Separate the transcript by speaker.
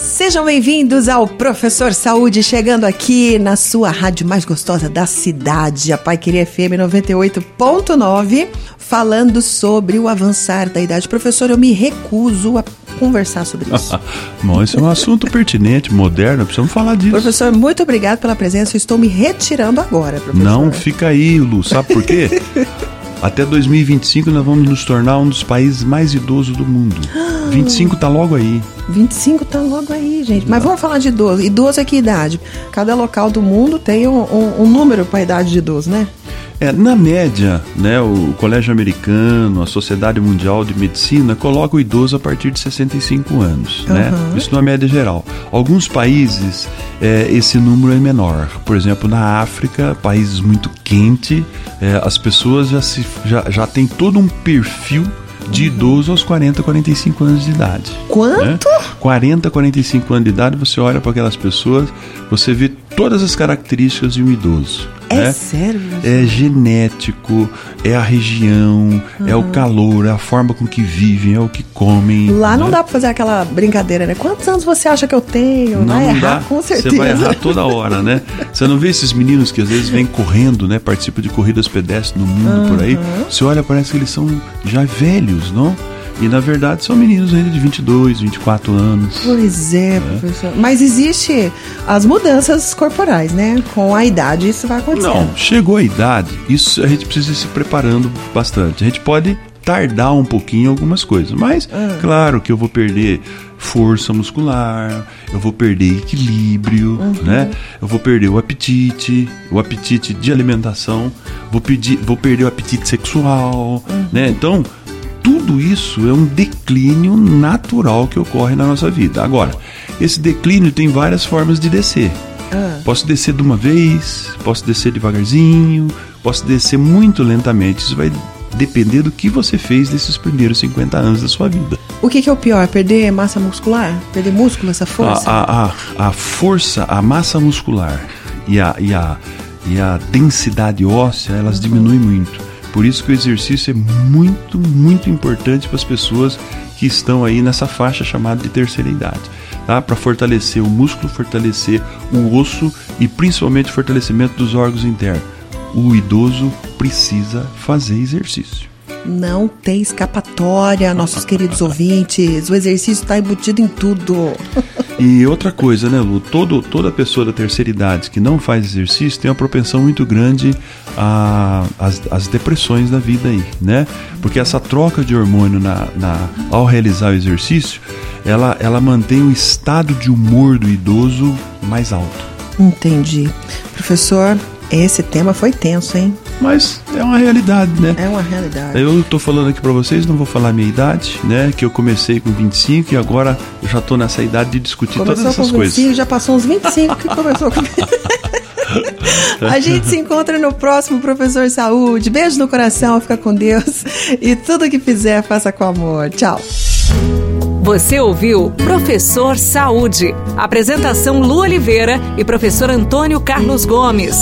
Speaker 1: Sejam bem-vindos ao Professor Saúde, chegando aqui na sua rádio mais gostosa da cidade, a Pai Querer FM 98.9, falando sobre o avançar da idade. Professor, eu me recuso a conversar sobre isso.
Speaker 2: Bom, esse é um assunto pertinente, moderno, precisamos falar disso.
Speaker 1: Professor, muito obrigado pela presença. Eu estou me retirando agora, professor.
Speaker 2: Não, fica aí, Lu. Sabe por quê? Até 2025 nós vamos nos tornar um dos países mais idosos do mundo. 25 tá logo aí.
Speaker 1: 25 tá logo aí, gente. Mas vamos falar de idoso. Idoso é que idade? Cada local do mundo tem um, um, um número para a idade de idoso, né?
Speaker 2: É, na média, né, o Colégio Americano, a Sociedade Mundial de Medicina coloca o idoso a partir de 65 anos, uhum. né? Isso na média geral. Alguns países é, esse número é menor. Por exemplo, na África, países muito quentes, é, as pessoas já, se, já, já têm todo um perfil de idoso aos 40, 45 anos de idade.
Speaker 1: Quanto?
Speaker 2: Né? 40, 45 anos de idade, você olha para aquelas pessoas, você vê todas as características de um idoso.
Speaker 1: É né? sério?
Speaker 2: É genético, é a região, uhum. é o calor, é a forma com que vivem, é o que comem.
Speaker 1: Lá né? não dá pra fazer aquela brincadeira, né? Quantos anos você acha que eu tenho?
Speaker 2: Não,
Speaker 1: vai
Speaker 2: não
Speaker 1: errar,
Speaker 2: dá.
Speaker 1: com certeza.
Speaker 2: Você vai errar toda hora, né? Você não vê esses meninos que às vezes vêm correndo, né? Participam de corridas pedestres no mundo uhum. por aí. Você olha, parece que eles são já velhos, não? E na verdade são meninos ainda de 22, 24 anos.
Speaker 1: Pois é, é, professor. Mas existe as mudanças corporais, né? Com a idade isso vai acontecer.
Speaker 2: Não, chegou a idade, isso a gente precisa ir se preparando bastante. A gente pode tardar um pouquinho algumas coisas, mas ah. claro que eu vou perder força muscular, eu vou perder equilíbrio, uhum. né? Eu vou perder o apetite, o apetite de alimentação, vou pedir, vou perder o apetite sexual, uhum. né? Então, tudo isso é um declínio natural que ocorre na nossa vida. Agora, esse declínio tem várias formas de descer. Ah. Posso descer de uma vez, posso descer devagarzinho, posso descer muito lentamente. Isso vai depender do que você fez nesses primeiros 50 anos da sua vida.
Speaker 1: O que, que é o pior? Perder massa muscular? Perder músculo, essa força?
Speaker 2: A, a, a, a força, a massa muscular e a, e a, e a densidade óssea, elas uhum. diminuem muito. Por isso que o exercício é muito, muito importante para as pessoas que estão aí nessa faixa chamada de terceira idade, tá? Para fortalecer o músculo, fortalecer o osso e principalmente o fortalecimento dos órgãos internos. O idoso precisa fazer exercício.
Speaker 1: Não tem escapatória, nossos queridos ouvintes. O exercício está embutido em tudo.
Speaker 2: E outra coisa, né, Lu? Todo, toda pessoa da terceira idade que não faz exercício tem uma propensão muito grande às depressões da vida aí, né? Porque essa troca de hormônio na, na, ao realizar o exercício, ela, ela mantém o estado de humor do idoso mais alto.
Speaker 1: Entendi. Professor, esse tema foi tenso, hein?
Speaker 2: Mas é uma realidade, né?
Speaker 1: É uma realidade.
Speaker 2: Eu tô falando aqui para vocês, não vou falar a minha idade, né? Que eu comecei com 25 e agora eu já tô nessa idade de discutir
Speaker 1: Começou
Speaker 2: todas essas
Speaker 1: com 25,
Speaker 2: coisas.
Speaker 1: Já passou uns 25 que começou com. A gente se encontra no próximo Professor Saúde. Beijo no coração, fica com Deus. E tudo que fizer, faça com amor. Tchau.
Speaker 3: Você ouviu Professor Saúde. Apresentação Lu Oliveira e professor Antônio Carlos Gomes.